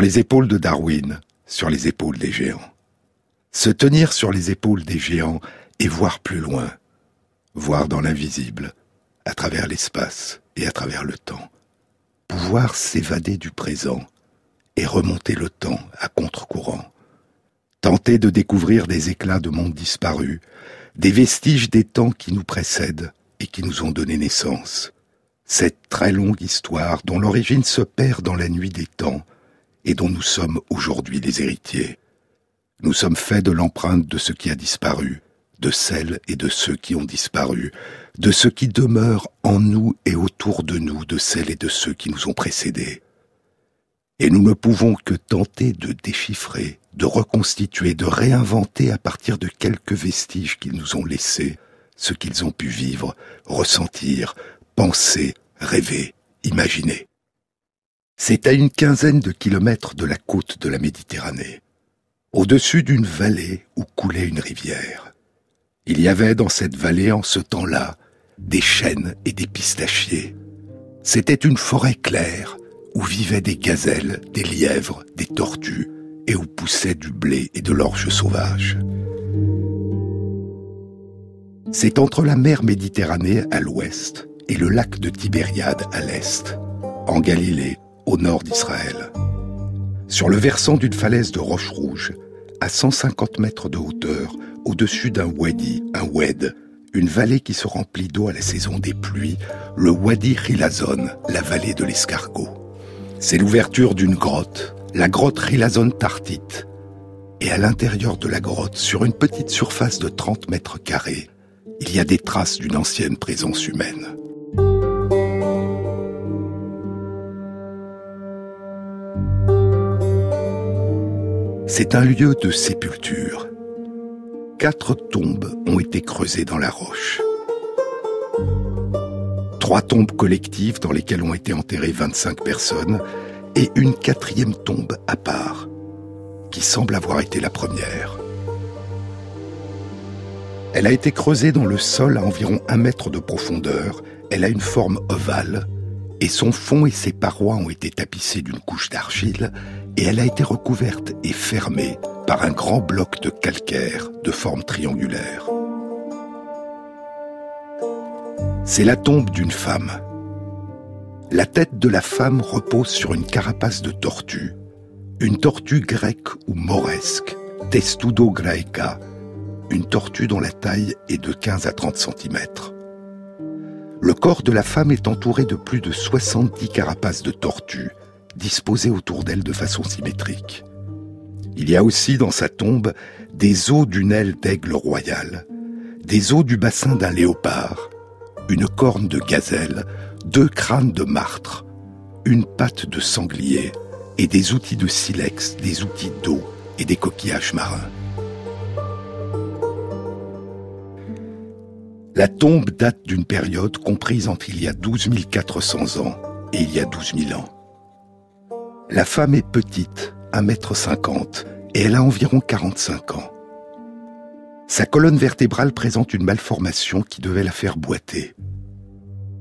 Les épaules de Darwin, sur les épaules des géants. Se tenir sur les épaules des géants et voir plus loin, voir dans l'invisible, à travers l'espace et à travers le temps. Pouvoir s'évader du présent et remonter le temps à contre-courant. Tenter de découvrir des éclats de mondes disparus, des vestiges des temps qui nous précèdent et qui nous ont donné naissance. Cette très longue histoire dont l'origine se perd dans la nuit des temps et dont nous sommes aujourd'hui les héritiers. Nous sommes faits de l'empreinte de ce qui a disparu, de celles et de ceux qui ont disparu, de ce qui demeure en nous et autour de nous, de celles et de ceux qui nous ont précédés. Et nous ne pouvons que tenter de déchiffrer, de reconstituer, de réinventer à partir de quelques vestiges qu'ils nous ont laissés, ce qu'ils ont pu vivre, ressentir, penser, rêver, imaginer. C'est à une quinzaine de kilomètres de la côte de la Méditerranée, au-dessus d'une vallée où coulait une rivière. Il y avait dans cette vallée en ce temps-là des chênes et des pistachiers. C'était une forêt claire où vivaient des gazelles, des lièvres, des tortues et où poussait du blé et de l'orge sauvage. C'est entre la mer Méditerranée à l'ouest et le lac de Tibériade à l'est, en Galilée, au nord d'Israël. Sur le versant d'une falaise de roches rouges, à 150 mètres de hauteur, au-dessus d'un wadi, un wed, une vallée qui se remplit d'eau à la saison des pluies, le wadi Rilazon, la vallée de l'escargot. C'est l'ouverture d'une grotte, la grotte Rilazon Tartite. Et à l'intérieur de la grotte, sur une petite surface de 30 mètres carrés, il y a des traces d'une ancienne présence humaine. C'est un lieu de sépulture. Quatre tombes ont été creusées dans la roche. Trois tombes collectives dans lesquelles ont été enterrées 25 personnes et une quatrième tombe à part, qui semble avoir été la première. Elle a été creusée dans le sol à environ un mètre de profondeur. Elle a une forme ovale et son fond et ses parois ont été tapissés d'une couche d'argile et elle a été recouverte et fermée par un grand bloc de calcaire de forme triangulaire. C'est la tombe d'une femme. La tête de la femme repose sur une carapace de tortue, une tortue grecque ou moresque, Testudo graeca, une tortue dont la taille est de 15 à 30 cm. Le corps de la femme est entouré de plus de 70 carapaces de tortue, disposées autour d'elle de façon symétrique. Il y a aussi dans sa tombe des os d'une aile d'aigle royal, des os du bassin d'un léopard, une corne de gazelle, deux crânes de martre, une patte de sanglier et des outils de silex, des outils d'eau et des coquillages marins. La tombe date d'une période comprise entre il y a 12 400 ans et il y a 12 000 ans. La femme est petite, 1m50, et elle a environ 45 ans. Sa colonne vertébrale présente une malformation qui devait la faire boiter.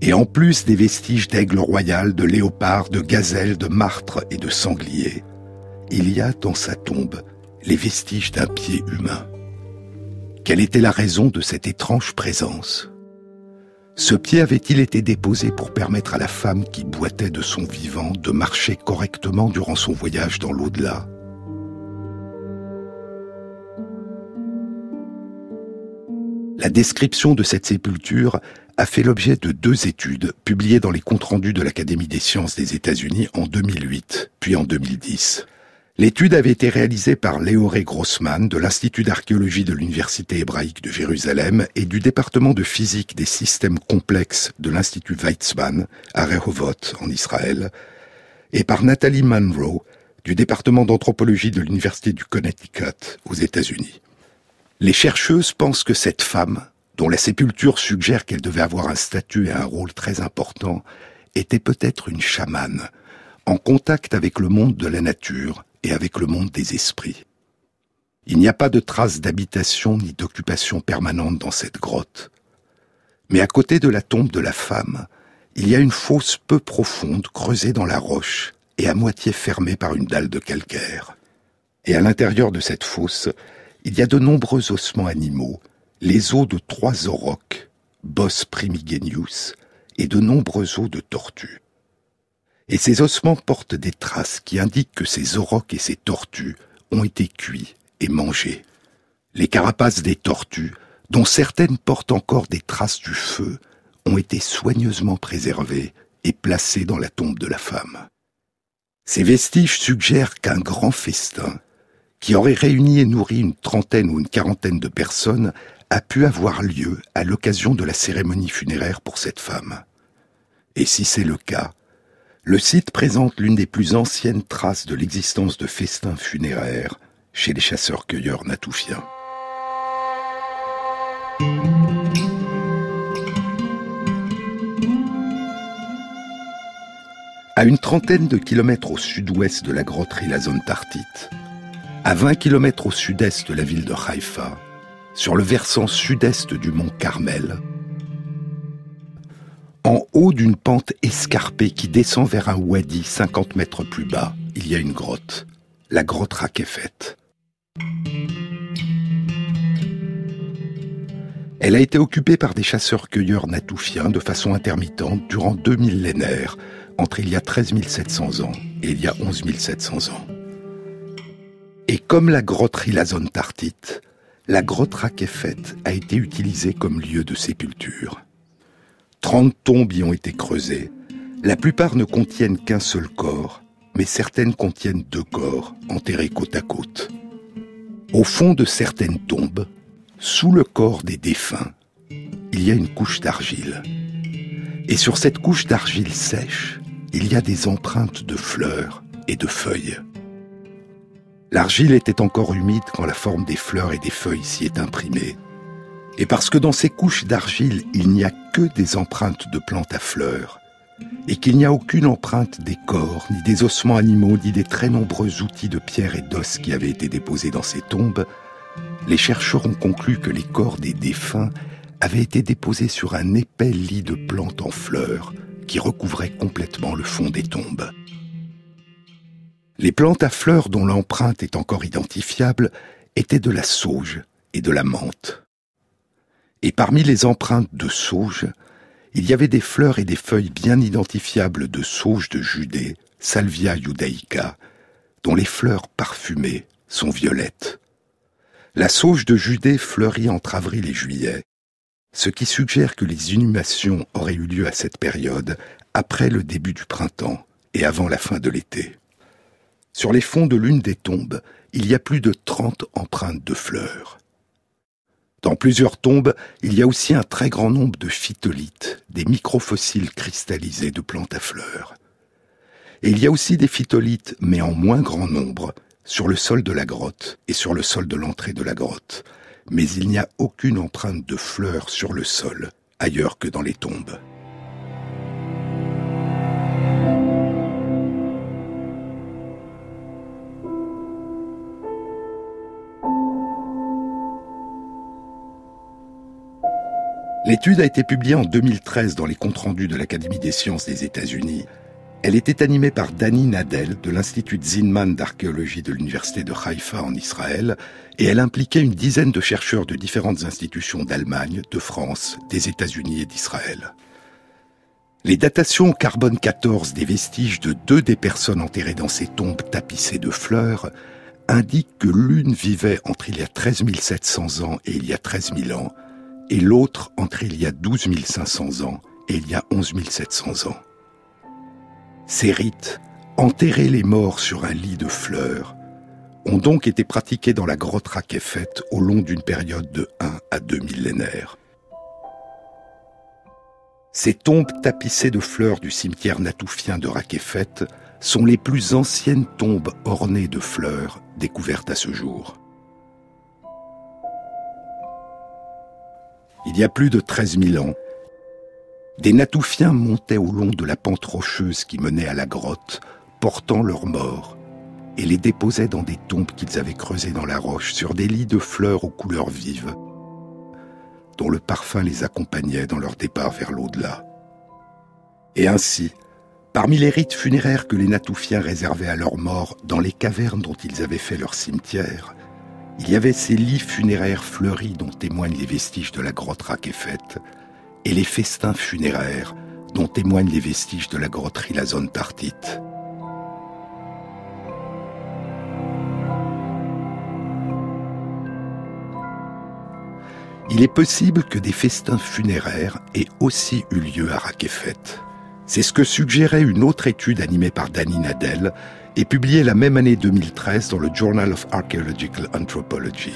Et en plus des vestiges d'aigle royal, de léopard, de gazelle, de martre et de sanglier, il y a dans sa tombe les vestiges d'un pied humain. Quelle était la raison de cette étrange présence? Ce pied avait-il été déposé pour permettre à la femme qui boitait de son vivant de marcher correctement durant son voyage dans l'au-delà? La description de cette sépulture a fait l'objet de deux études publiées dans les comptes rendus de l'Académie des sciences des États-Unis en 2008, puis en 2010. L'étude avait été réalisée par Léoré Grossman de l'Institut d'archéologie de l'Université hébraïque de Jérusalem et du département de physique des systèmes complexes de l'Institut Weizmann à Rehovot en Israël et par Nathalie Monroe du département d'anthropologie de l'Université du Connecticut aux États-Unis. Les chercheuses pensent que cette femme, dont la sépulture suggère qu'elle devait avoir un statut et un rôle très important, était peut-être une chamane, en contact avec le monde de la nature avec le monde des esprits. Il n'y a pas de traces d'habitation ni d'occupation permanente dans cette grotte. Mais à côté de la tombe de la femme, il y a une fosse peu profonde creusée dans la roche et à moitié fermée par une dalle de calcaire. Et à l'intérieur de cette fosse, il y a de nombreux ossements animaux, les os de trois aurochs, Bos primigenius, et de nombreux os de tortues. Et ces ossements portent des traces qui indiquent que ces aurochs et ces tortues ont été cuits et mangés. Les carapaces des tortues, dont certaines portent encore des traces du feu, ont été soigneusement préservées et placées dans la tombe de la femme. Ces vestiges suggèrent qu'un grand festin, qui aurait réuni et nourri une trentaine ou une quarantaine de personnes, a pu avoir lieu à l'occasion de la cérémonie funéraire pour cette femme. Et si c'est le cas, le site présente l'une des plus anciennes traces de l'existence de festins funéraires chez les chasseurs-cueilleurs natoufiens. À une trentaine de kilomètres au sud-ouest de la grotte Rilazon Tartite, à 20 kilomètres au sud-est de la ville de Haïfa, sur le versant sud-est du mont Carmel, en haut d'une pente escarpée qui descend vers un wadi 50 mètres plus bas, il y a une grotte, la grotte Rakefet. Elle a été occupée par des chasseurs-cueilleurs natoufiens de façon intermittente durant deux millénaires, entre il y a 13 700 ans et il y a 11 700 ans. Et comme la grotte Rilazon Tartite, la grotte Rakefet a été utilisée comme lieu de sépulture. Trente tombes y ont été creusées. La plupart ne contiennent qu'un seul corps, mais certaines contiennent deux corps enterrés côte à côte. Au fond de certaines tombes, sous le corps des défunts, il y a une couche d'argile. Et sur cette couche d'argile sèche, il y a des empreintes de fleurs et de feuilles. L'argile était encore humide quand la forme des fleurs et des feuilles s'y est imprimée. Et parce que dans ces couches d'argile, il n'y a que des empreintes de plantes à fleurs, et qu'il n'y a aucune empreinte des corps, ni des ossements animaux, ni des très nombreux outils de pierre et d'os qui avaient été déposés dans ces tombes, les chercheurs ont conclu que les corps des défunts avaient été déposés sur un épais lit de plantes en fleurs, qui recouvrait complètement le fond des tombes. Les plantes à fleurs dont l'empreinte est encore identifiable étaient de la sauge et de la menthe. Et parmi les empreintes de sauge, il y avait des fleurs et des feuilles bien identifiables de sauge de Judée, Salvia judaica, dont les fleurs parfumées sont violettes. La sauge de Judée fleurit entre avril et juillet, ce qui suggère que les inhumations auraient eu lieu à cette période, après le début du printemps et avant la fin de l'été. Sur les fonds de l'une des tombes, il y a plus de trente empreintes de fleurs. Dans plusieurs tombes, il y a aussi un très grand nombre de phytolithes, des microfossiles cristallisés de plantes à fleurs. Et il y a aussi des phytolithes, mais en moins grand nombre, sur le sol de la grotte et sur le sol de l'entrée de la grotte, mais il n'y a aucune empreinte de fleurs sur le sol, ailleurs que dans les tombes. L'étude a été publiée en 2013 dans les comptes rendus de l'Académie des sciences des États-Unis elle était animée par Dani Nadel de l'Institut Zinman d'archéologie de l'Université de Haïfa en Israël et elle impliquait une dizaine de chercheurs de différentes institutions d'Allemagne, de France, des États-Unis et d'Israël. Les datations carbone 14 des vestiges de deux des personnes enterrées dans ces tombes tapissées de fleurs indiquent que l'une vivait entre il y a 13 700 ans et il y a 13 000 ans, et l'autre entre il y a 12 500 ans et il y a 11 700 ans. Ces rites, enterrer les morts sur un lit de fleurs, ont donc été pratiqués dans la grotte Rakefet au long d'une période de 1 à 2 millénaires. Ces tombes tapissées de fleurs du cimetière natoufien de Rakefet sont les plus anciennes tombes ornées de fleurs découvertes à ce jour. Il y a plus de 13 000 ans, des natoufiens montaient au long de la pente rocheuse qui menait à la grotte, portant leurs morts, et les déposaient dans des tombes qu'ils avaient creusées dans la roche sur des lits de fleurs aux couleurs vives, dont le parfum les accompagnait dans leur départ vers l'au-delà. Et ainsi, Parmi les rites funéraires que les Natoufiens réservaient à leurs morts dans les cavernes dont ils avaient fait leur cimetière, il y avait ces lits funéraires fleuris dont témoignent les vestiges de la grotte Rakefet, et les festins funéraires dont témoignent les vestiges de la grotte Rilazon Tartit. Il est possible que des festins funéraires aient aussi eu lieu à Rakefet. C'est ce que suggérait une autre étude animée par Danny Nadel et publiée la même année 2013 dans le Journal of Archaeological Anthropology.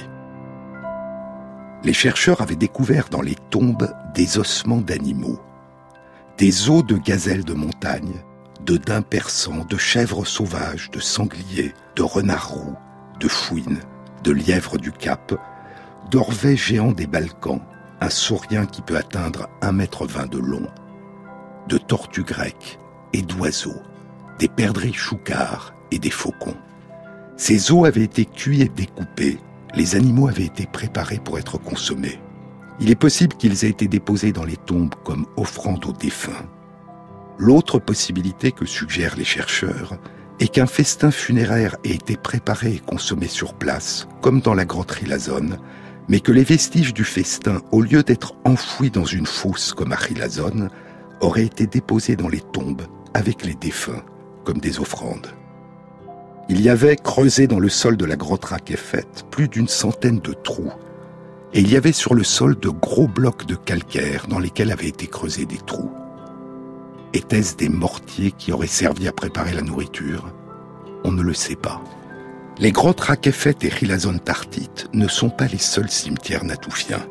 Les chercheurs avaient découvert dans les tombes des ossements d'animaux, des os de gazelles de montagne, de daims persans, de chèvres sauvages, de sangliers, de renards roux, de fouines, de lièvres du Cap, d'orvets géants des Balkans, un saurien qui peut atteindre un mètre vingt de long, de tortues grecques et d'oiseaux, des perdrix choucards et des faucons. Ces os avaient été cuits et découpés, les animaux avaient été préparés pour être consommés. Il est possible qu'ils aient été déposés dans les tombes comme offrande aux défunts. L'autre possibilité que suggèrent les chercheurs est qu'un festin funéraire ait été préparé et consommé sur place, comme dans la grotterie Lazone, mais que les vestiges du festin, au lieu d'être enfouis dans une fosse comme à Rilazone, auraient été déposés dans les tombes avec les défunts, comme des offrandes. Il y avait, creusé dans le sol de la grotte Rakefet, plus d'une centaine de trous, et il y avait sur le sol de gros blocs de calcaire dans lesquels avaient été creusés des trous. Étaient-ce des mortiers qui auraient servi à préparer la nourriture? On ne le sait pas. Les grottes Rakefet et Rilazon Tartit ne sont pas les seuls cimetières natoufiens.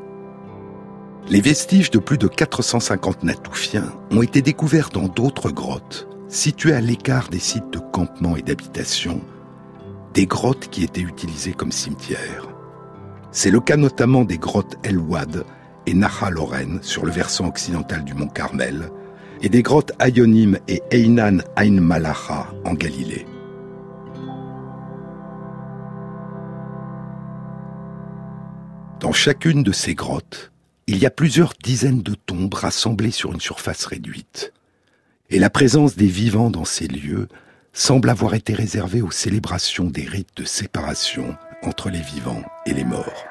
Les vestiges de plus de 450 natoufiens ont été découverts dans d'autres grottes, situées à l'écart des sites de campement et d'habitation, des grottes qui étaient utilisées comme cimetières. C'est le cas notamment des grottes El Wad et Naha Loren sur le versant occidental du mont Carmel, et des grottes Ayonim et Einan Ain Malacha en Galilée. Dans chacune de ces grottes, il y a plusieurs dizaines de tombes rassemblées sur une surface réduite. Et la présence des vivants dans ces lieux semble avoir été réservée aux célébrations des rites de séparation entre les vivants et les morts.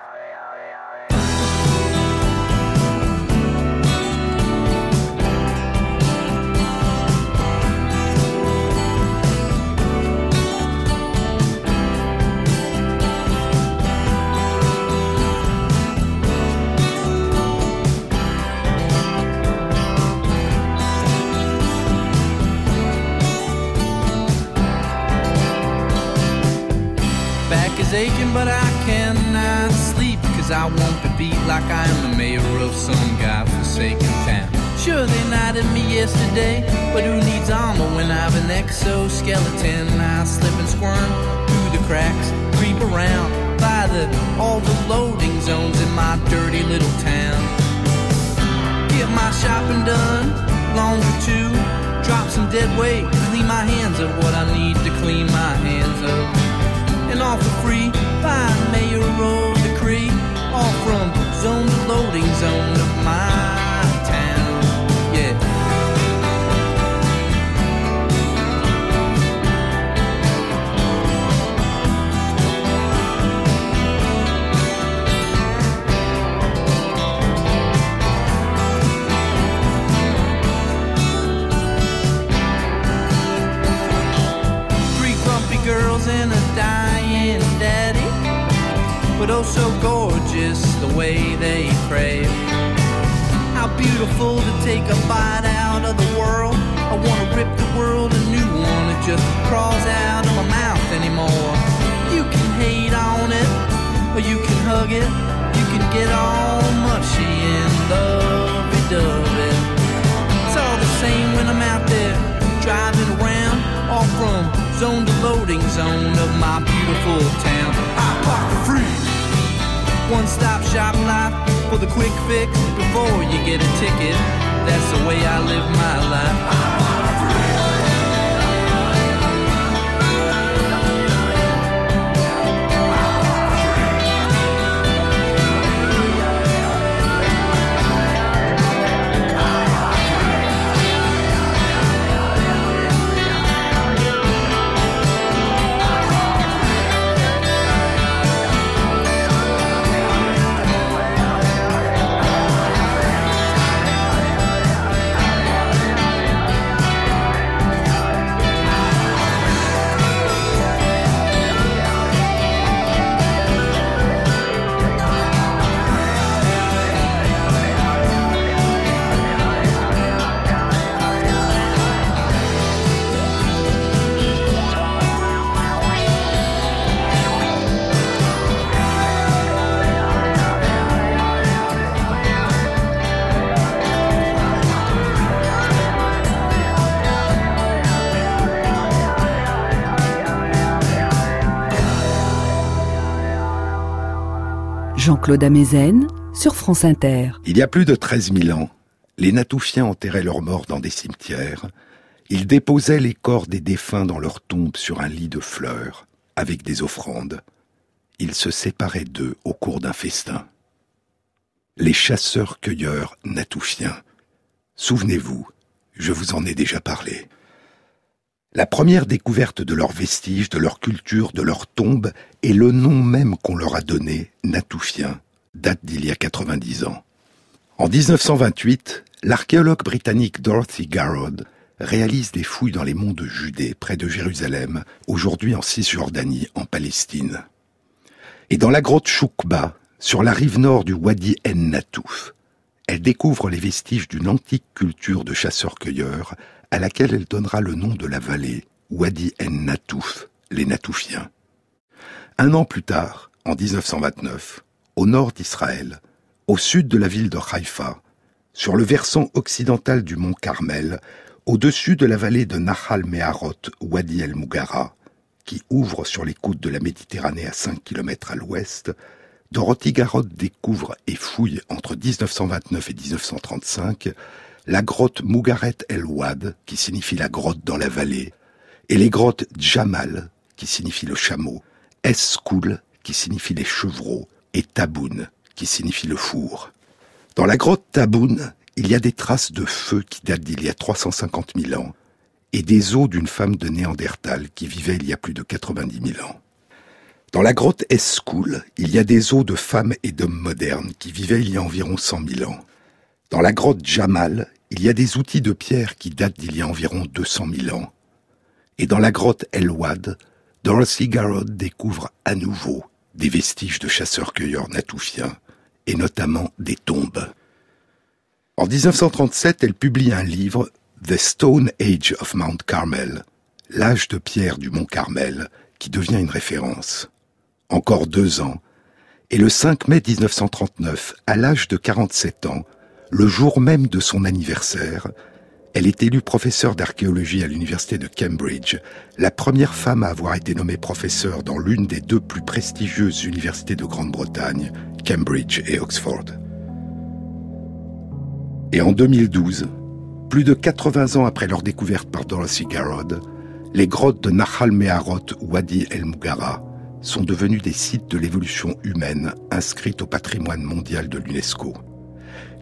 I want to be like I am the mayor of some godforsaken town. Sure they knighted me yesterday But who needs armor when I have an exoskeleton? I slip and squirm through the cracks Creep around by the all the loading zones in my dirty little town. Get my shopping done, long for two, Drop some dead weight, clean my hands of what I need to clean my hands of. And all for free by mayoral decree, all from zone to loading zone of my town. Yeah. Three grumpy girls in a dying daddy, but oh so the way they crave. How beautiful to take a bite out of the world. I wanna rip the world a new one. It just crawls out of my mouth anymore. You can hate on it, or you can hug it. You can get all mushy and lovey-dovey. It's all the same when I'm out there driving around, all from zone to loading zone of my beautiful town. I park free. One stop shop life for the quick fix before you get a ticket. That's the way I live my life. Jean-Claude Amezen sur France Inter. Il y a plus de 13 000 ans, les Natoufiens enterraient leurs morts dans des cimetières. Ils déposaient les corps des défunts dans leurs tombes sur un lit de fleurs, avec des offrandes. Ils se séparaient d'eux au cours d'un festin. Les chasseurs-cueilleurs natoufiens. Souvenez-vous, je vous en ai déjà parlé. La première découverte de leurs vestiges, de leur culture, de leurs tombes, et le nom même qu'on leur a donné, Natoufien, date d'il y a 90 ans. En 1928, l'archéologue britannique Dorothy Garrod réalise des fouilles dans les monts de Judée, près de Jérusalem, aujourd'hui en Cisjordanie, en Palestine. Et dans la grotte Choukba, sur la rive nord du Wadi En Natouf, elle découvre les vestiges d'une antique culture de chasseurs-cueilleurs à laquelle elle donnera le nom de la vallée, Wadi En Natouf, les Natoufiens. Un an plus tard, en 1929, au nord d'Israël, au sud de la ville de Haïfa, sur le versant occidental du mont Carmel, au-dessus de la vallée de Nahal Meharot, Wadi El Mougara, qui ouvre sur les côtes de la Méditerranée à 5 km à l'ouest, Dorothy Garrod découvre et fouille entre 1929 et 1935 la grotte Mougaret El Wad, qui signifie la grotte dans la vallée, et les grottes Jamal, qui signifie le chameau, Eskoul, qui signifie les chevreaux, et Taboun, qui signifie le four. Dans la grotte Taboun, il y a des traces de feu qui datent d'il y a 350 000 ans, et des os d'une femme de Néandertal qui vivait il y a plus de 90 000 ans. Dans la grotte Eskoul, il y a des os de femmes et d'hommes modernes qui vivaient il y a environ 100 000 ans. Dans la grotte Jamal, il y a des outils de pierre qui datent d'il y a environ 200 000 ans. Et dans la grotte Elwad, Dorothy Garrod découvre à nouveau des vestiges de chasseurs-cueilleurs natoufiens, et notamment des tombes. En 1937, elle publie un livre, The Stone Age of Mount Carmel, l'âge de pierre du mont Carmel, qui devient une référence encore deux ans, et le 5 mai 1939, à l'âge de 47 ans, le jour même de son anniversaire, elle est élue professeure d'archéologie à l'université de Cambridge, la première femme à avoir été nommée professeure dans l'une des deux plus prestigieuses universités de Grande-Bretagne, Cambridge et Oxford. Et en 2012, plus de 80 ans après leur découverte par Dorothy Garrod, les grottes de Nahal Meharot Wadi El Mougara sont devenus des sites de l'évolution humaine inscrits au patrimoine mondial de l'UNESCO.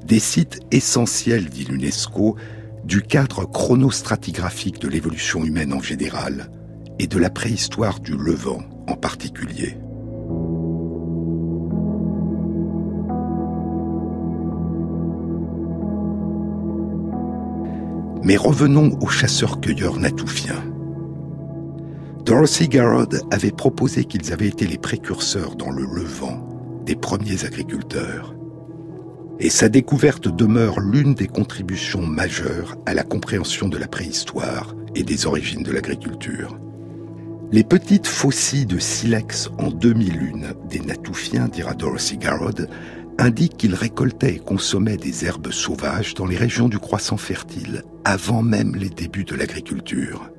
Des sites essentiels, dit l'UNESCO, du cadre chronostratigraphique de l'évolution humaine en général et de la préhistoire du Levant en particulier. Mais revenons aux chasseurs-cueilleurs natoufiens. Dorothy Garrod avait proposé qu'ils avaient été les précurseurs dans le Levant des premiers agriculteurs. Et sa découverte demeure l'une des contributions majeures à la compréhension de la préhistoire et des origines de l'agriculture. Les petites faucilles de silex en 2001 des Natoufiens, dira Dorothy Garrod, indiquent qu'ils récoltaient et consommaient des herbes sauvages dans les régions du croissant fertile, avant même les débuts de l'agriculture.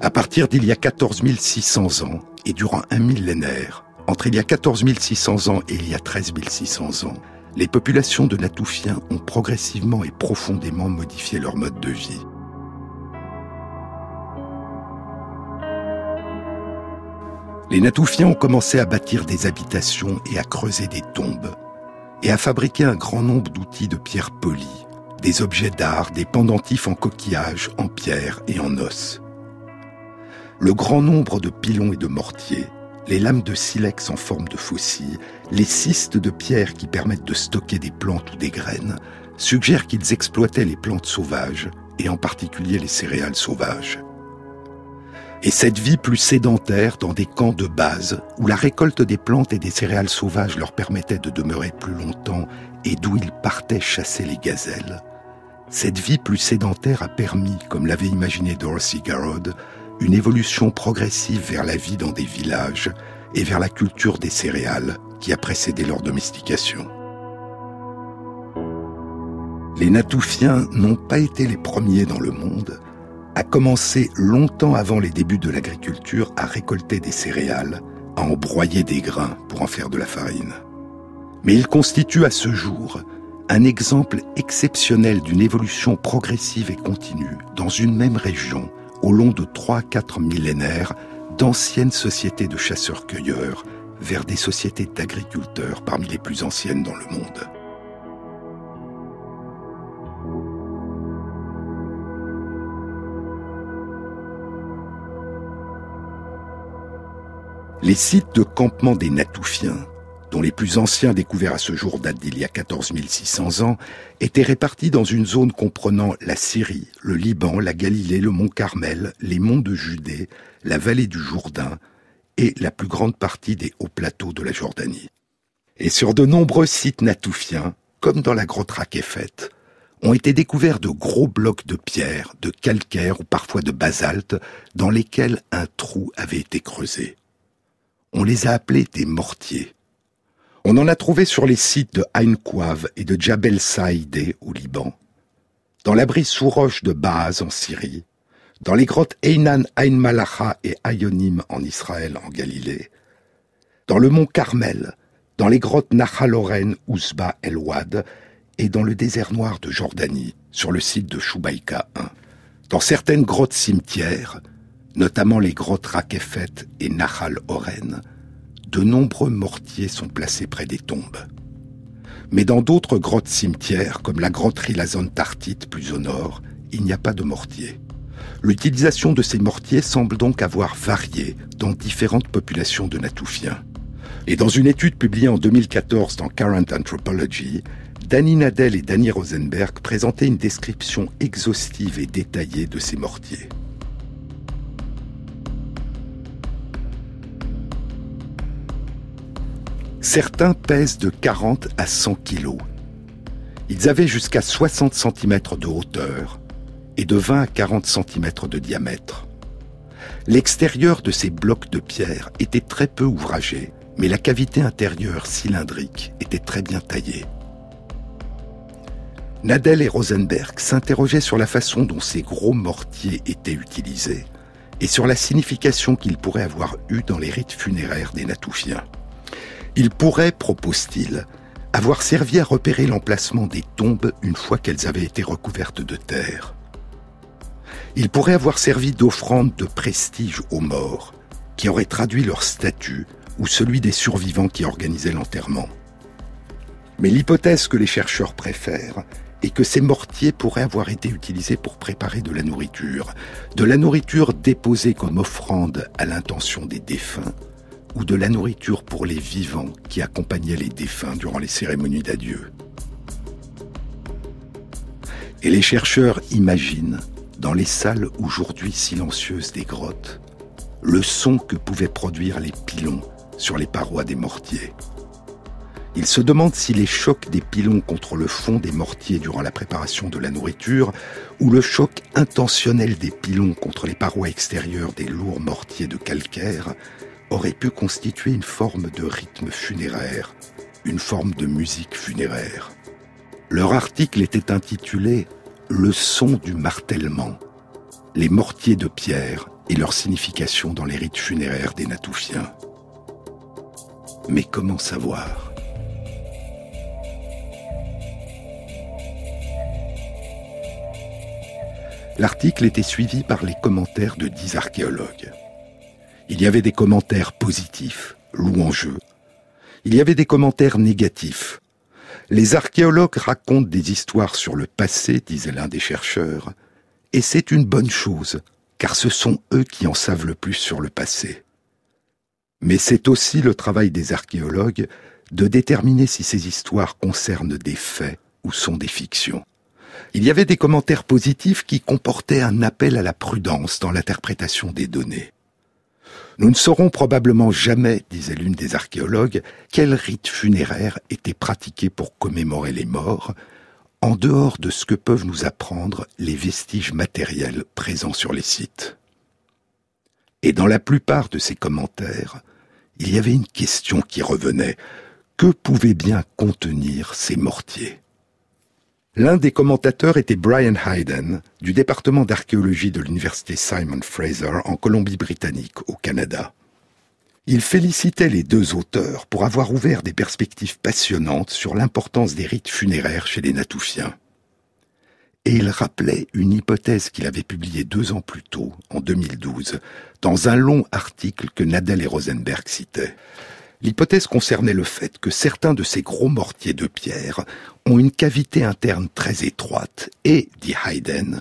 À partir d'il y a 14 600 ans, et durant un millénaire, entre il y a 14 600 ans et il y a 13 600 ans, les populations de Natoufiens ont progressivement et profondément modifié leur mode de vie. Les Natoufiens ont commencé à bâtir des habitations et à creuser des tombes, et à fabriquer un grand nombre d'outils de pierre polie, des objets d'art, des pendentifs en coquillage, en pierre et en os le grand nombre de pilons et de mortiers, les lames de silex en forme de faucilles, les cystes de pierre qui permettent de stocker des plantes ou des graines, suggèrent qu'ils exploitaient les plantes sauvages, et en particulier les céréales sauvages. Et cette vie plus sédentaire dans des camps de base, où la récolte des plantes et des céréales sauvages leur permettait de demeurer plus longtemps et d'où ils partaient chasser les gazelles, cette vie plus sédentaire a permis, comme l'avait imaginé Dorothy Garrod, une évolution progressive vers la vie dans des villages et vers la culture des céréales qui a précédé leur domestication. Les Natoufiens n'ont pas été les premiers dans le monde à commencer longtemps avant les débuts de l'agriculture à récolter des céréales, à en broyer des grains pour en faire de la farine. Mais il constitue à ce jour un exemple exceptionnel d'une évolution progressive et continue dans une même région au long de 3-4 millénaires d'anciennes sociétés de chasseurs-cueilleurs vers des sociétés d'agriculteurs parmi les plus anciennes dans le monde. Les sites de campement des Natoufiens, dont les plus anciens découverts à ce jour datent d'il y a 14 600 ans, étaient répartis dans une zone comprenant la Syrie, le Liban, la Galilée, le mont Carmel, les monts de Judée, la vallée du Jourdain et la plus grande partie des hauts plateaux de la Jordanie. Et sur de nombreux sites natoufiens, comme dans la grotte Rakefet, ont été découverts de gros blocs de pierre, de calcaire ou parfois de basalte, dans lesquels un trou avait été creusé. On les a appelés des mortiers. On en a trouvé sur les sites de Ain Kouav et de Jabel Saïdé au Liban, dans l'abri sous roche de Baaz en Syrie, dans les grottes Einan, Ain Malacha et Ayonim en Israël en Galilée, dans le mont Carmel, dans les grottes Nachaloren, Ouzba, El Wad et dans le désert noir de Jordanie, sur le site de Shubaïka 1. Dans certaines grottes cimetières, notamment les grottes Rakefet et Nahal Oren, de nombreux mortiers sont placés près des tombes. Mais dans d'autres grottes cimetières, comme la grotte Rilazon Tartite plus au nord, il n'y a pas de mortiers. L'utilisation de ces mortiers semble donc avoir varié dans différentes populations de Natoufiens. Et dans une étude publiée en 2014 dans Current Anthropology, Danny Nadel et Danny Rosenberg présentaient une description exhaustive et détaillée de ces mortiers. Certains pèsent de 40 à 100 kilos. Ils avaient jusqu'à 60 cm de hauteur et de 20 à 40 cm de diamètre. L'extérieur de ces blocs de pierre était très peu ouvragé, mais la cavité intérieure cylindrique était très bien taillée. Nadel et Rosenberg s'interrogeaient sur la façon dont ces gros mortiers étaient utilisés et sur la signification qu'ils pourraient avoir eue dans les rites funéraires des Natoufiens. Il pourrait, propose-t-il, avoir servi à repérer l'emplacement des tombes une fois qu'elles avaient été recouvertes de terre. Il pourrait avoir servi d'offrande de prestige aux morts, qui auraient traduit leur statut ou celui des survivants qui organisaient l'enterrement. Mais l'hypothèse que les chercheurs préfèrent est que ces mortiers pourraient avoir été utilisés pour préparer de la nourriture, de la nourriture déposée comme offrande à l'intention des défunts, ou de la nourriture pour les vivants qui accompagnaient les défunts durant les cérémonies d'adieu. Et les chercheurs imaginent, dans les salles aujourd'hui silencieuses des grottes, le son que pouvaient produire les pilons sur les parois des mortiers. Ils se demandent si les chocs des pilons contre le fond des mortiers durant la préparation de la nourriture ou le choc intentionnel des pilons contre les parois extérieures des lourds mortiers de calcaire aurait pu constituer une forme de rythme funéraire, une forme de musique funéraire. Leur article était intitulé Le son du martèlement, les mortiers de pierre et leur signification dans les rites funéraires des Natoufiens. Mais comment savoir? L'article était suivi par les commentaires de dix archéologues. Il y avait des commentaires positifs, louangeux. Il y avait des commentaires négatifs. Les archéologues racontent des histoires sur le passé, disait l'un des chercheurs, et c'est une bonne chose, car ce sont eux qui en savent le plus sur le passé. Mais c'est aussi le travail des archéologues de déterminer si ces histoires concernent des faits ou sont des fictions. Il y avait des commentaires positifs qui comportaient un appel à la prudence dans l'interprétation des données. Nous ne saurons probablement jamais, disait l'une des archéologues, quel rite funéraire était pratiqué pour commémorer les morts, en dehors de ce que peuvent nous apprendre les vestiges matériels présents sur les sites. Et dans la plupart de ces commentaires, il y avait une question qui revenait. Que pouvaient bien contenir ces mortiers? L'un des commentateurs était Brian Hayden, du département d'archéologie de l'université Simon Fraser en Colombie-Britannique, au Canada. Il félicitait les deux auteurs pour avoir ouvert des perspectives passionnantes sur l'importance des rites funéraires chez les Natoufiens. Et il rappelait une hypothèse qu'il avait publiée deux ans plus tôt, en 2012, dans un long article que Nadel et Rosenberg citaient. L'hypothèse concernait le fait que certains de ces gros mortiers de pierre ont une cavité interne très étroite et, dit Haydn,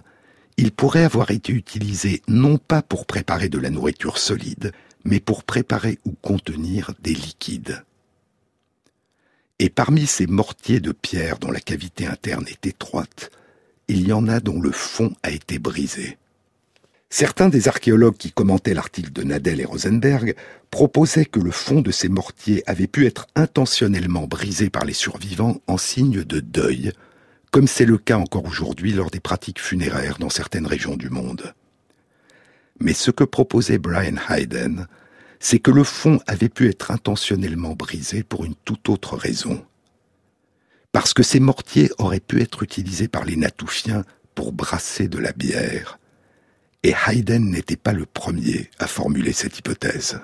ils pourraient avoir été utilisés non pas pour préparer de la nourriture solide, mais pour préparer ou contenir des liquides. Et parmi ces mortiers de pierre dont la cavité interne est étroite, il y en a dont le fond a été brisé. Certains des archéologues qui commentaient l'article de Nadel et Rosenberg proposaient que le fond de ces mortiers avait pu être intentionnellement brisé par les survivants en signe de deuil, comme c'est le cas encore aujourd'hui lors des pratiques funéraires dans certaines régions du monde. Mais ce que proposait Brian Hayden, c'est que le fond avait pu être intentionnellement brisé pour une toute autre raison. Parce que ces mortiers auraient pu être utilisés par les Natoufiens pour brasser de la bière et Haydn n'était pas le premier à formuler cette hypothèse.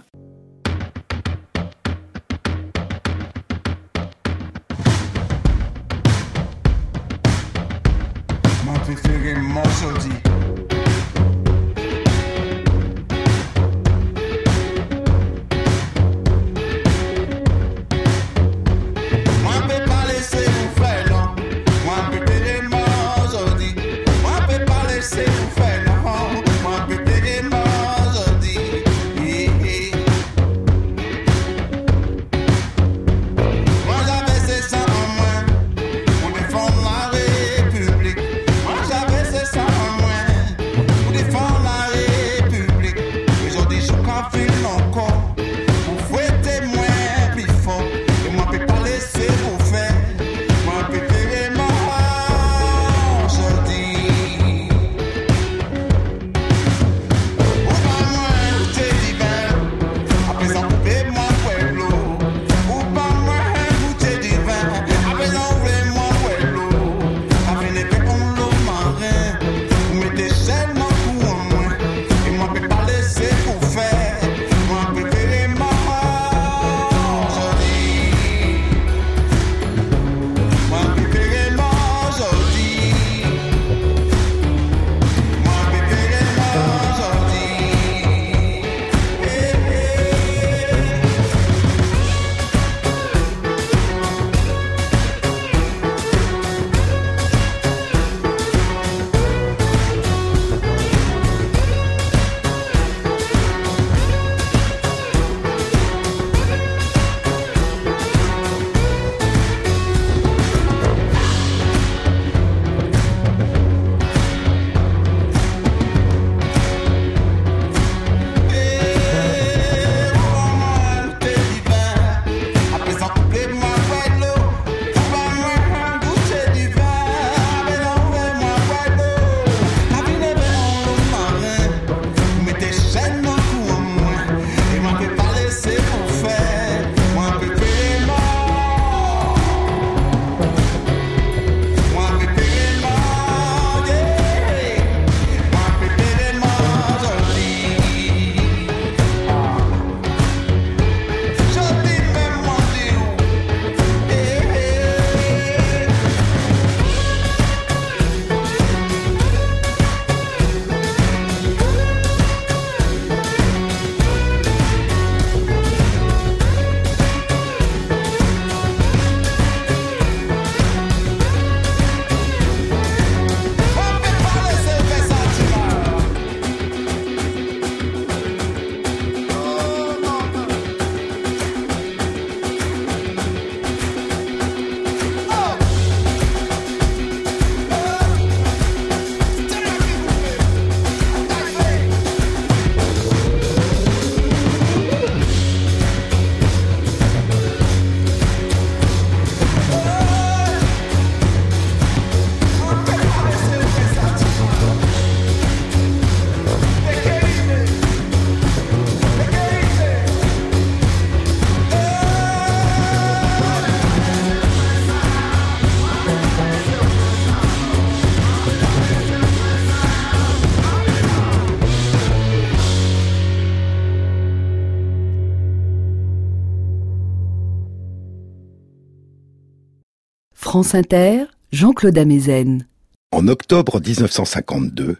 France Inter, Jean-Claude Amezen. En octobre 1952,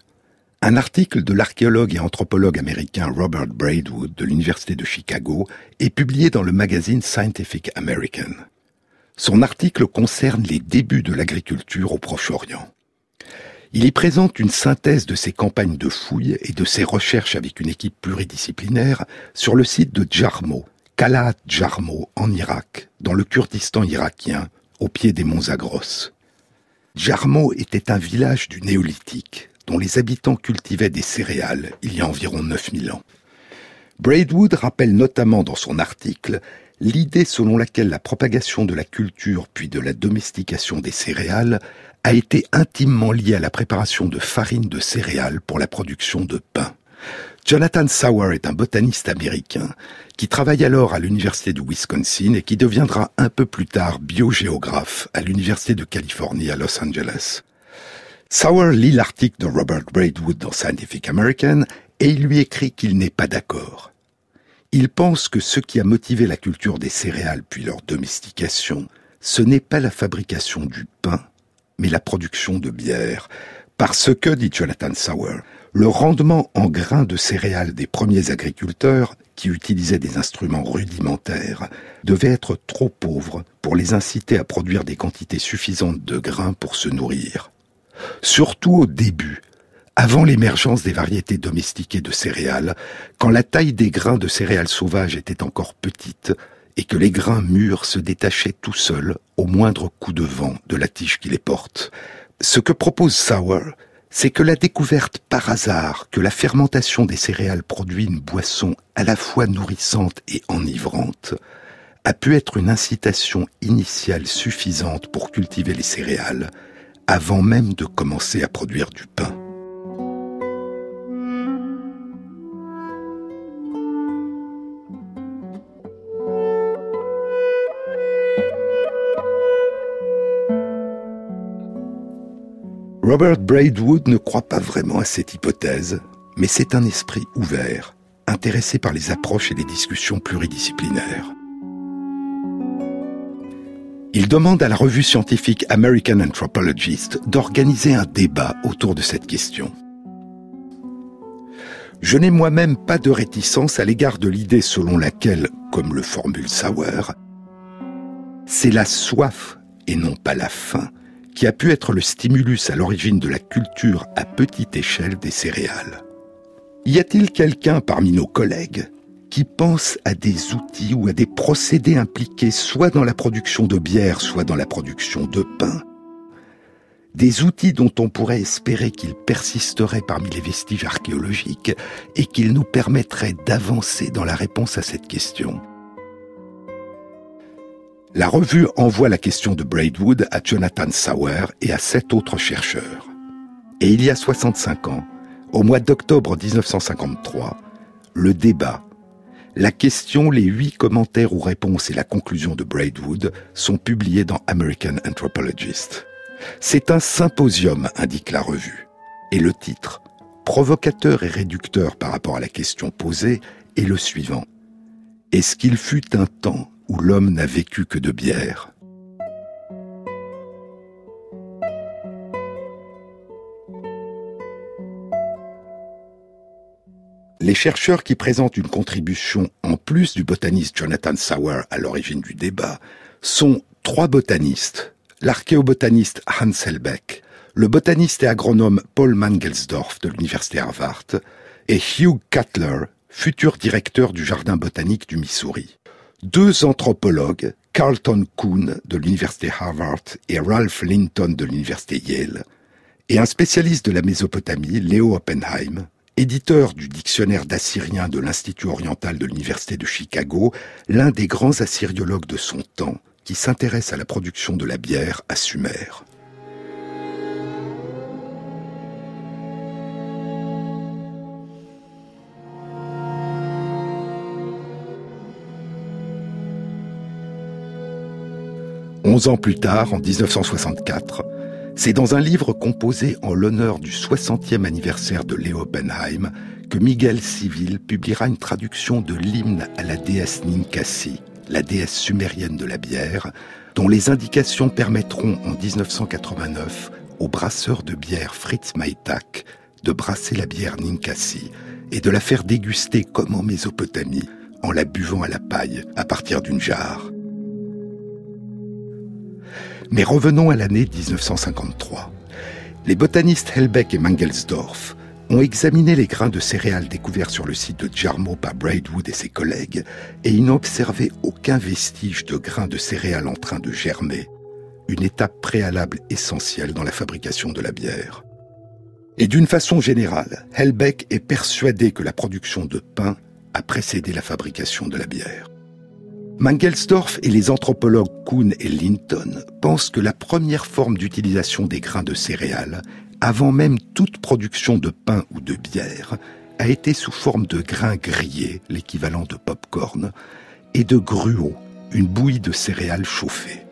un article de l'archéologue et anthropologue américain Robert Braidwood de l'Université de Chicago est publié dans le magazine Scientific American. Son article concerne les débuts de l'agriculture au Proche-Orient. Il y présente une synthèse de ses campagnes de fouilles et de ses recherches avec une équipe pluridisciplinaire sur le site de Jarmo, Kalat Jarmo, en Irak, dans le Kurdistan irakien, au pied des monts Zagros. Jarmo était un village du néolithique dont les habitants cultivaient des céréales il y a environ 9000 ans. Braidwood rappelle notamment dans son article l'idée selon laquelle la propagation de la culture puis de la domestication des céréales a été intimement liée à la préparation de farine de céréales pour la production de pain. Jonathan Sauer est un botaniste américain qui travaille alors à l'université du Wisconsin et qui deviendra un peu plus tard biogéographe à l'université de Californie à Los Angeles. Sauer lit l'article de Robert Braidwood dans Scientific American et il lui écrit qu'il n'est pas d'accord. Il pense que ce qui a motivé la culture des céréales puis leur domestication, ce n'est pas la fabrication du pain, mais la production de bière. Parce que, dit Jonathan Sauer, le rendement en grains de céréales des premiers agriculteurs, qui utilisaient des instruments rudimentaires, devait être trop pauvre pour les inciter à produire des quantités suffisantes de grains pour se nourrir. Surtout au début, avant l'émergence des variétés domestiquées de céréales, quand la taille des grains de céréales sauvages était encore petite et que les grains mûrs se détachaient tout seuls au moindre coup de vent de la tige qui les porte. Ce que propose Sauer, c'est que la découverte par hasard que la fermentation des céréales produit une boisson à la fois nourrissante et enivrante a pu être une incitation initiale suffisante pour cultiver les céréales avant même de commencer à produire du pain. Robert Braidwood ne croit pas vraiment à cette hypothèse, mais c'est un esprit ouvert, intéressé par les approches et les discussions pluridisciplinaires. Il demande à la revue scientifique American Anthropologist d'organiser un débat autour de cette question. Je n'ai moi-même pas de réticence à l'égard de l'idée selon laquelle, comme le formule Sauer, c'est la soif et non pas la faim qui a pu être le stimulus à l'origine de la culture à petite échelle des céréales. Y a-t-il quelqu'un parmi nos collègues qui pense à des outils ou à des procédés impliqués soit dans la production de bière, soit dans la production de pain? Des outils dont on pourrait espérer qu'ils persisteraient parmi les vestiges archéologiques et qu'ils nous permettraient d'avancer dans la réponse à cette question la revue envoie la question de Braidwood à Jonathan Sauer et à sept autres chercheurs. Et il y a 65 ans, au mois d'octobre 1953, le débat, la question, les huit commentaires ou réponses et la conclusion de Braidwood sont publiés dans American Anthropologist. C'est un symposium, indique la revue. Et le titre, provocateur et réducteur par rapport à la question posée, est le suivant. Est-ce qu'il fut un temps où l'homme n'a vécu que de bière? Les chercheurs qui présentent une contribution en plus du botaniste Jonathan Sauer à l'origine du débat sont trois botanistes, l'archéobotaniste Hans Helbeck, le botaniste et agronome Paul Mangelsdorf de l'université Harvard et Hugh Cutler, futur directeur du jardin botanique du Missouri deux anthropologues, Carlton Kuhn de l'université Harvard et Ralph Linton de l'université Yale, et un spécialiste de la Mésopotamie, Léo Oppenheim, éditeur du dictionnaire d'assyrien de l'Institut oriental de l'université de Chicago, l'un des grands assyriologues de son temps, qui s'intéresse à la production de la bière à Sumer. Onze ans plus tard, en 1964, c'est dans un livre composé en l'honneur du 60e anniversaire de Léo Benheim que Miguel Civil publiera une traduction de l'hymne à la déesse Ninkasi, la déesse sumérienne de la bière, dont les indications permettront en 1989 au brasseur de bière Fritz Maytak de brasser la bière Ninkasi et de la faire déguster comme en Mésopotamie, en la buvant à la paille à partir d'une jarre. Mais revenons à l'année 1953. Les botanistes Helbeck et Mangelsdorf ont examiné les grains de céréales découverts sur le site de Jarmo par Braidwood et ses collègues et ils n'ont observé aucun vestige de grains de céréales en train de germer, une étape préalable essentielle dans la fabrication de la bière. Et d'une façon générale, Helbeck est persuadé que la production de pain a précédé la fabrication de la bière. Mangelsdorf et les anthropologues Kuhn et Linton pensent que la première forme d'utilisation des grains de céréales, avant même toute production de pain ou de bière, a été sous forme de grains grillés, l'équivalent de pop-corn, et de gruau, une bouillie de céréales chauffées.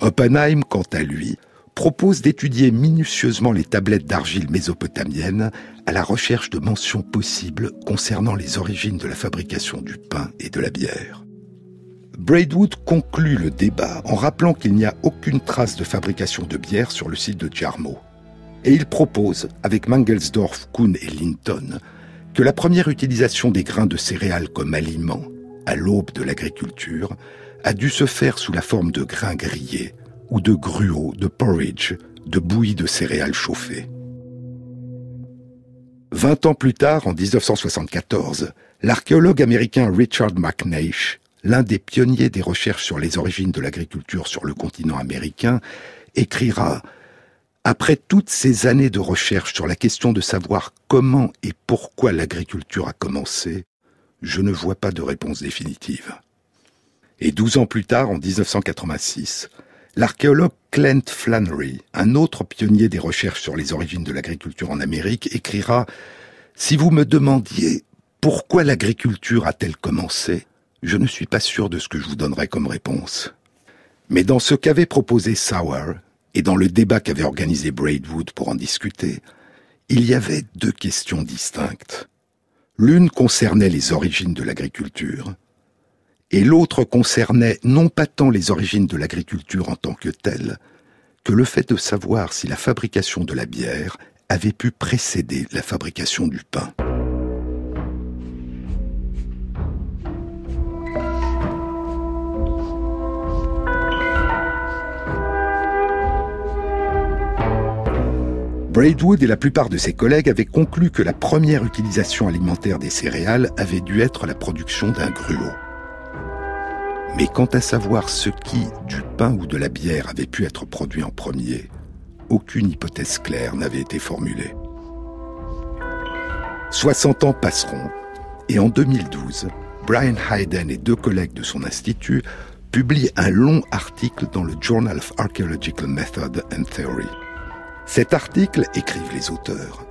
Oppenheim, quant à lui, propose d'étudier minutieusement les tablettes d'argile mésopotamiennes à la recherche de mentions possibles concernant les origines de la fabrication du pain et de la bière. Braidwood conclut le débat en rappelant qu'il n'y a aucune trace de fabrication de bière sur le site de Jarmo. Et il propose, avec Mangelsdorf, Kuhn et Linton, que la première utilisation des grains de céréales comme aliment, à l'aube de l'agriculture, a dû se faire sous la forme de grains grillés, ou de gruau, de porridge, de bouillie de céréales chauffées. Vingt ans plus tard, en 1974, l'archéologue américain Richard McNeish, l'un des pionniers des recherches sur les origines de l'agriculture sur le continent américain, écrira Après toutes ces années de recherche sur la question de savoir comment et pourquoi l'agriculture a commencé, je ne vois pas de réponse définitive. Et douze ans plus tard, en 1986, L'archéologue Clint Flannery, un autre pionnier des recherches sur les origines de l'agriculture en Amérique, écrira Si vous me demandiez pourquoi l'agriculture a-t-elle commencé, je ne suis pas sûr de ce que je vous donnerai comme réponse. Mais dans ce qu'avait proposé Sauer, et dans le débat qu'avait organisé Braidwood pour en discuter, il y avait deux questions distinctes. L'une concernait les origines de l'agriculture, et l'autre concernait non pas tant les origines de l'agriculture en tant que telle, que le fait de savoir si la fabrication de la bière avait pu précéder la fabrication du pain. Braidwood et la plupart de ses collègues avaient conclu que la première utilisation alimentaire des céréales avait dû être la production d'un gruau. Mais quant à savoir ce qui, du pain ou de la bière, avait pu être produit en premier, aucune hypothèse claire n'avait été formulée. 60 ans passeront, et en 2012, Brian Hayden et deux collègues de son institut publient un long article dans le Journal of Archaeological Method and Theory. Cet article, écrivent les auteurs,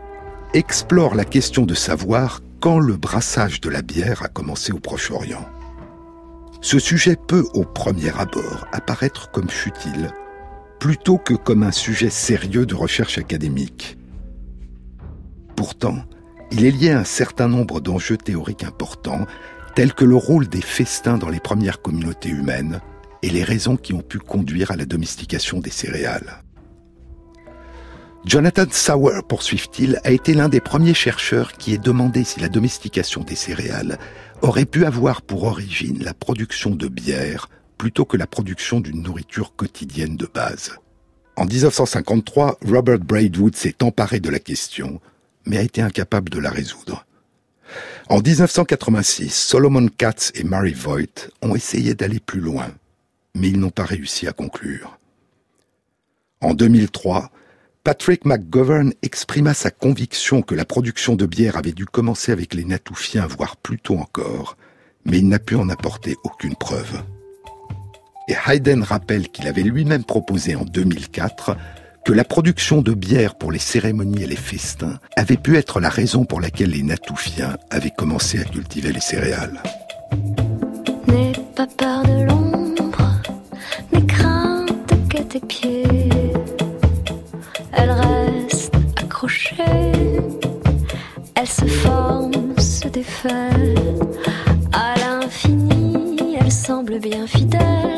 explore la question de savoir quand le brassage de la bière a commencé au Proche-Orient. Ce sujet peut, au premier abord, apparaître comme futile, plutôt que comme un sujet sérieux de recherche académique. Pourtant, il est lié à un certain nombre d'enjeux théoriques importants, tels que le rôle des festins dans les premières communautés humaines et les raisons qui ont pu conduire à la domestication des céréales. Jonathan Sauer, poursuivent-ils, a été l'un des premiers chercheurs qui ait demandé si la domestication des céréales aurait pu avoir pour origine la production de bière plutôt que la production d'une nourriture quotidienne de base. En 1953, Robert Braidwood s'est emparé de la question, mais a été incapable de la résoudre. En 1986, Solomon Katz et Mary Voigt ont essayé d'aller plus loin, mais ils n'ont pas réussi à conclure. En 2003, Patrick McGovern exprima sa conviction que la production de bière avait dû commencer avec les Natoufiens, voire plus tôt encore, mais il n'a pu en apporter aucune preuve. Et Hayden rappelle qu'il avait lui-même proposé en 2004 que la production de bière pour les cérémonies et les festins avait pu être la raison pour laquelle les Natoufiens avaient commencé à cultiver les céréales. N'aie pas peur de l'ombre, crainte que tes pieds elle reste accrochée, elle se forme, se défait, à l'infini, elle semble bien fidèle,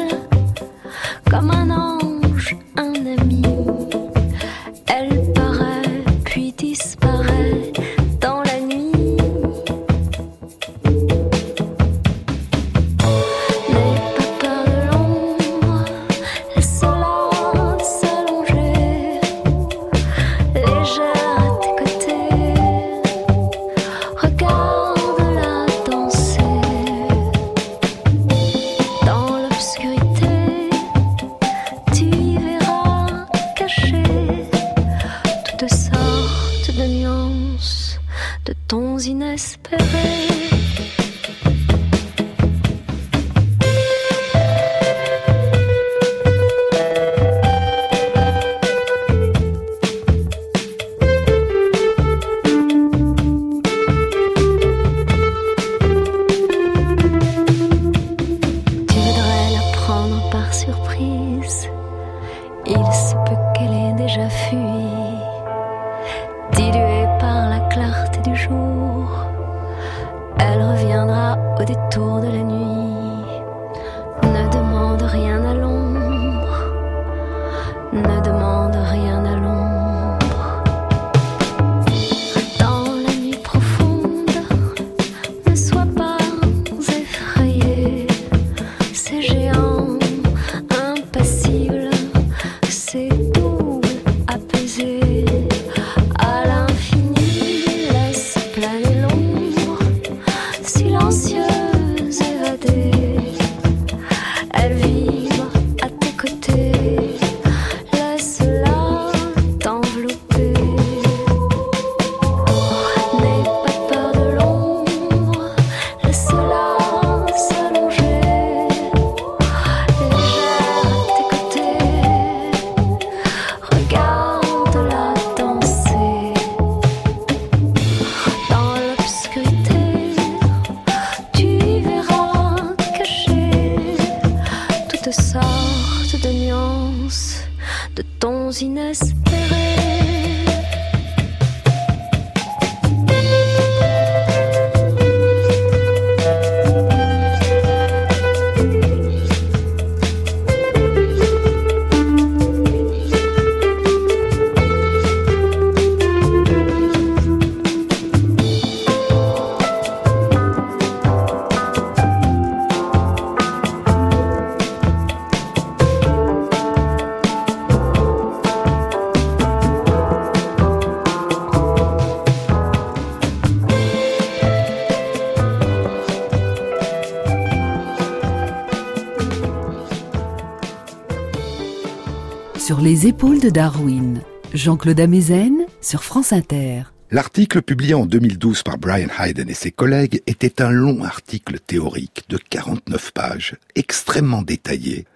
les épaules de Darwin, Jean-Claude Amezen sur France Inter. L'article publié en 2012 par Brian Hayden et ses collègues était un long article théorique de 49 pages, extrêmement détaillé,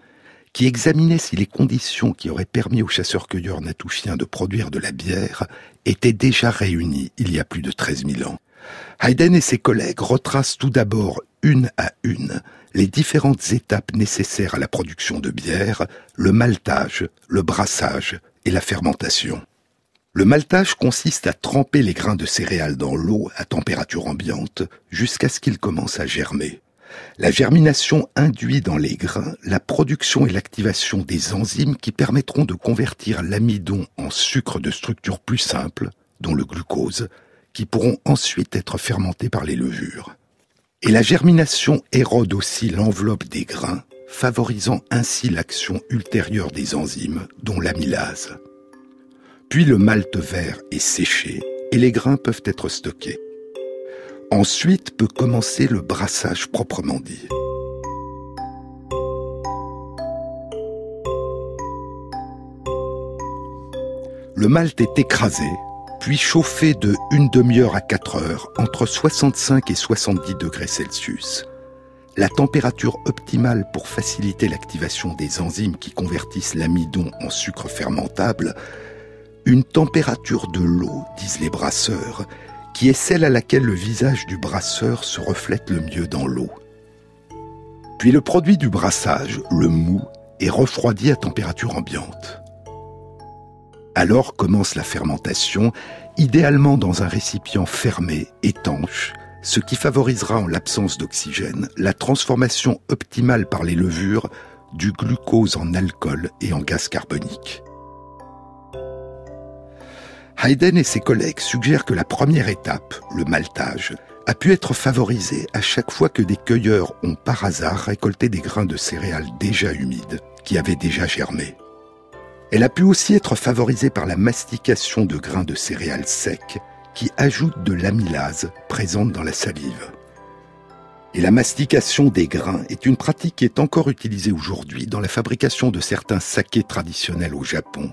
qui examinait si les conditions qui auraient permis aux chasseurs-cueilleurs natouchiens de produire de la bière étaient déjà réunies il y a plus de 13 000 ans. Hayden et ses collègues retracent tout d'abord une à une les différentes étapes nécessaires à la production de bière, le maltage, le brassage et la fermentation. Le maltage consiste à tremper les grains de céréales dans l'eau à température ambiante jusqu'à ce qu'ils commencent à germer. La germination induit dans les grains la production et l'activation des enzymes qui permettront de convertir l'amidon en sucre de structure plus simple, dont le glucose, qui pourront ensuite être fermentés par les levures. Et la germination érode aussi l'enveloppe des grains, favorisant ainsi l'action ultérieure des enzymes, dont l'amylase. Puis le malt vert est séché et les grains peuvent être stockés. Ensuite peut commencer le brassage proprement dit. Le malt est écrasé puis chauffer de une demi-heure à quatre heures entre 65 et 70 degrés Celsius. La température optimale pour faciliter l'activation des enzymes qui convertissent l'amidon en sucre fermentable, une température de l'eau, disent les brasseurs, qui est celle à laquelle le visage du brasseur se reflète le mieux dans l'eau. Puis le produit du brassage, le mou, est refroidi à température ambiante. Alors commence la fermentation, idéalement dans un récipient fermé, étanche, ce qui favorisera en l'absence d'oxygène la transformation optimale par les levures du glucose en alcool et en gaz carbonique. Hayden et ses collègues suggèrent que la première étape, le maltage, a pu être favorisée à chaque fois que des cueilleurs ont par hasard récolté des grains de céréales déjà humides, qui avaient déjà germé. Elle a pu aussi être favorisée par la mastication de grains de céréales secs qui ajoutent de l'amylase présente dans la salive. Et la mastication des grains est une pratique qui est encore utilisée aujourd'hui dans la fabrication de certains sakés traditionnels au Japon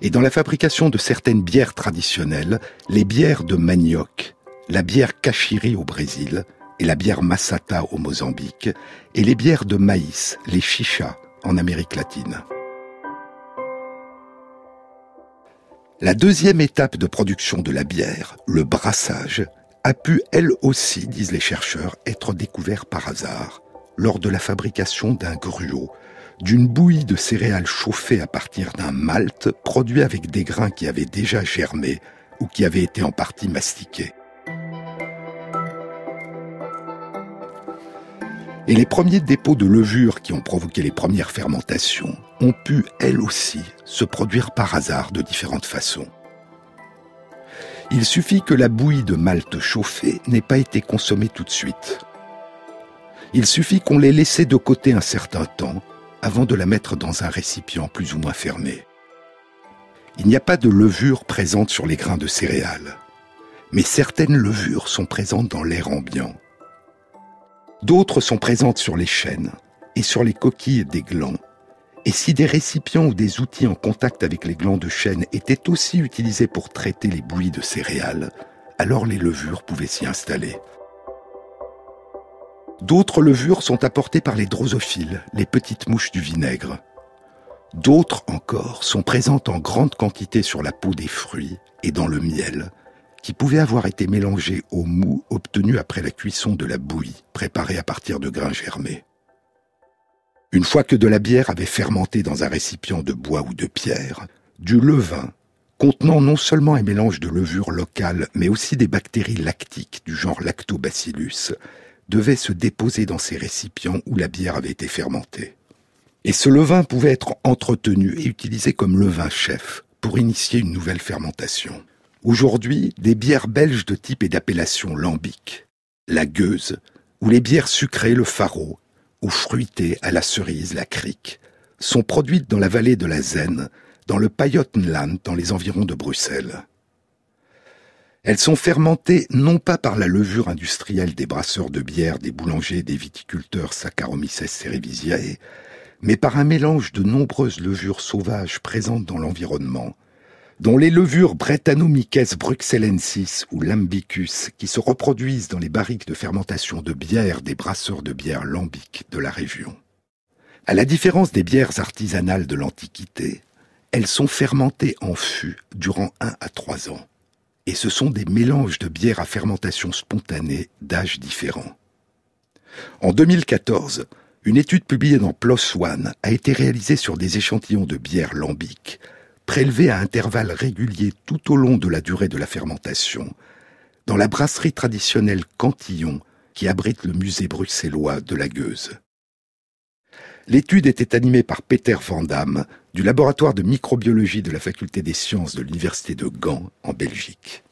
et dans la fabrication de certaines bières traditionnelles, les bières de manioc, la bière kashiri au Brésil et la bière masata au Mozambique et les bières de maïs, les chichas en Amérique latine. La deuxième étape de production de la bière, le brassage, a pu elle aussi, disent les chercheurs, être découvert par hasard lors de la fabrication d'un gruau, d'une bouillie de céréales chauffée à partir d'un malt produit avec des grains qui avaient déjà germé ou qui avaient été en partie mastiqués. Et les premiers dépôts de levure qui ont provoqué les premières fermentations ont pu, elles aussi, se produire par hasard de différentes façons. Il suffit que la bouillie de malt chauffée n'ait pas été consommée tout de suite. Il suffit qu'on l'ait laissée de côté un certain temps avant de la mettre dans un récipient plus ou moins fermé. Il n'y a pas de levure présente sur les grains de céréales, mais certaines levures sont présentes dans l'air ambiant D'autres sont présentes sur les chênes et sur les coquilles des glands. Et si des récipients ou des outils en contact avec les glands de chêne étaient aussi utilisés pour traiter les bouillies de céréales, alors les levures pouvaient s'y installer. D'autres levures sont apportées par les drosophiles, les petites mouches du vinaigre. D'autres encore sont présentes en grande quantité sur la peau des fruits et dans le miel, qui pouvait avoir été mélangé au mou obtenu après la cuisson de la bouillie, préparée à partir de grains germés. Une fois que de la bière avait fermenté dans un récipient de bois ou de pierre, du levain, contenant non seulement un mélange de levures locales, mais aussi des bactéries lactiques du genre Lactobacillus, devait se déposer dans ces récipients où la bière avait été fermentée. Et ce levain pouvait être entretenu et utilisé comme levain chef pour initier une nouvelle fermentation. Aujourd'hui, des bières belges de type et d'appellation lambic, la gueuse, ou les bières sucrées, le faro, ou fruitées à la cerise, la crique, sont produites dans la vallée de la Zenne, dans le Pajottenland, dans les environs de Bruxelles. Elles sont fermentées non pas par la levure industrielle des brasseurs de bière, des boulangers, des viticulteurs Saccharomyces cerevisiae, mais par un mélange de nombreuses levures sauvages présentes dans l'environnement, dont les levures Brettanomyces bruxellensis ou Lambicus, qui se reproduisent dans les barriques de fermentation de bière des brasseurs de bière lambic de la région. À la différence des bières artisanales de l'Antiquité, elles sont fermentées en fût durant un à trois ans. Et ce sont des mélanges de bières à fermentation spontanée d'âges différents. En 2014, une étude publiée dans PLOS ONE a été réalisée sur des échantillons de bière lambic prélevé à intervalles réguliers tout au long de la durée de la fermentation, dans la brasserie traditionnelle Cantillon qui abrite le musée bruxellois de la Gueuse. L'étude était animée par Peter Van Damme du laboratoire de microbiologie de la faculté des sciences de l'université de Gand en Belgique.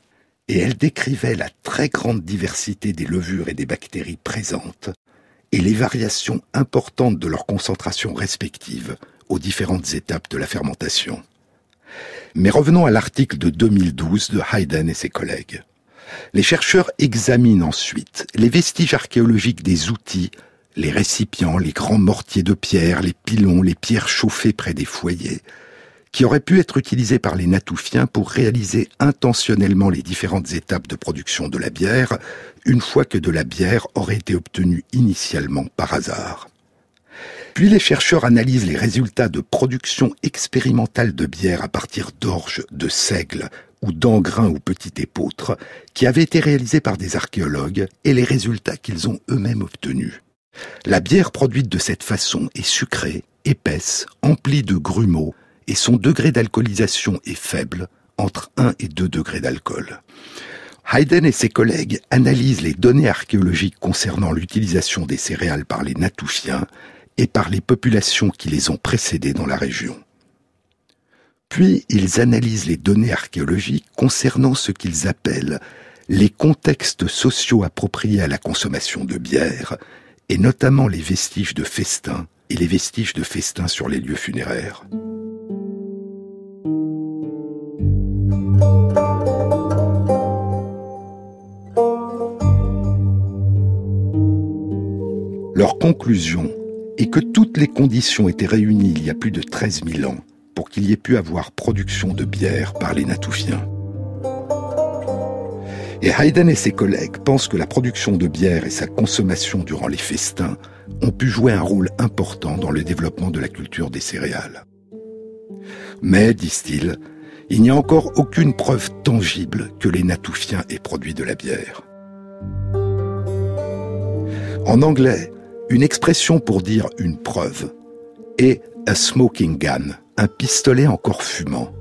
Et elle décrivait la très grande diversité des levures et des bactéries présentes et les variations importantes de leurs concentrations respectives aux différentes étapes de la fermentation. Mais revenons à l'article de 2012 de Hayden et ses collègues. Les chercheurs examinent ensuite les vestiges archéologiques des outils, les récipients, les grands mortiers de pierre, les pilons, les pierres chauffées près des foyers, qui auraient pu être utilisés par les Natoufiens pour réaliser intentionnellement les différentes étapes de production de la bière, une fois que de la bière aurait été obtenue initialement par hasard. Puis les chercheurs analysent les résultats de production expérimentale de bière à partir d'orge, de seigle ou d'engrain ou petit épeautre qui avaient été réalisés par des archéologues et les résultats qu'ils ont eux-mêmes obtenus. La bière produite de cette façon est sucrée, épaisse, emplie de grumeaux et son degré d'alcoolisation est faible, entre 1 et 2 degrés d'alcool. Hayden et ses collègues analysent les données archéologiques concernant l'utilisation des céréales par les Natouchiens et par les populations qui les ont précédées dans la région. Puis ils analysent les données archéologiques concernant ce qu'ils appellent les contextes sociaux appropriés à la consommation de bière, et notamment les vestiges de festins et les vestiges de festins sur les lieux funéraires. Leur conclusion est que toutes les conditions étaient réunies il y a plus de 13 000 ans pour qu'il y ait pu avoir production de bière par les Natoufiens. Et Haydn et ses collègues pensent que la production de bière et sa consommation durant les festins ont pu jouer un rôle important dans le développement de la culture des céréales. Mais, disent-ils, il n'y a encore aucune preuve tangible que les Natoufiens aient produit de la bière. En anglais, une expression pour dire une preuve est a smoking gun, un pistolet encore fumant.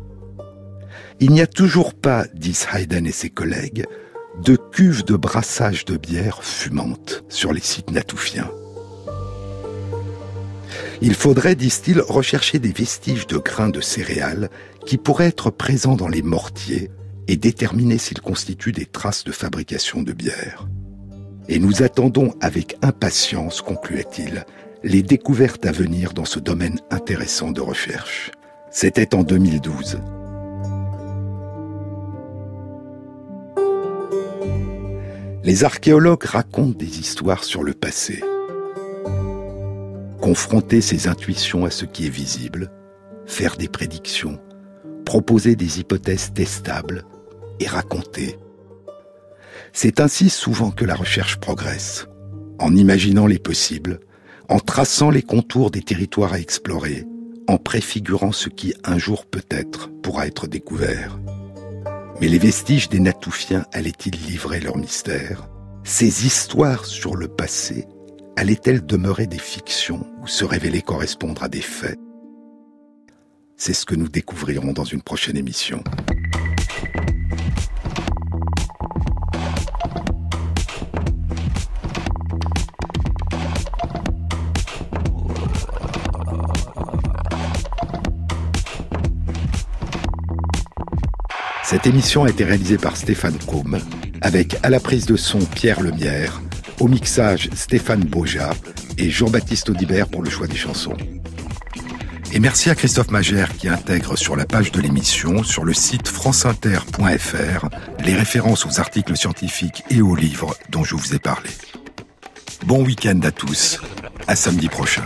Il n'y a toujours pas, disent Haydn et ses collègues, de cuves de brassage de bière fumante sur les sites natoufiens. Il faudrait, disent-ils, rechercher des vestiges de grains de céréales qui pourraient être présents dans les mortiers et déterminer s'ils constituent des traces de fabrication de bière. Et nous attendons avec impatience, concluait-il, les découvertes à venir dans ce domaine intéressant de recherche. C'était en 2012. Les archéologues racontent des histoires sur le passé. Confronter ses intuitions à ce qui est visible, faire des prédictions, proposer des hypothèses testables et raconter. C'est ainsi souvent que la recherche progresse, en imaginant les possibles, en traçant les contours des territoires à explorer, en préfigurant ce qui un jour peut-être pourra être découvert. Mais les vestiges des Natoufiens allaient-ils livrer leur mystère? Ces histoires sur le passé allaient-elles demeurer des fictions ou se révéler correspondre à des faits? C'est ce que nous découvrirons dans une prochaine émission. Cette émission a été réalisée par Stéphane Combe, avec à la prise de son Pierre Lemierre, au mixage Stéphane Boja et Jean-Baptiste Audibert pour le choix des chansons. Et merci à Christophe Magère qui intègre sur la page de l'émission, sur le site franceinter.fr, les références aux articles scientifiques et aux livres dont je vous ai parlé. Bon week-end à tous, à samedi prochain.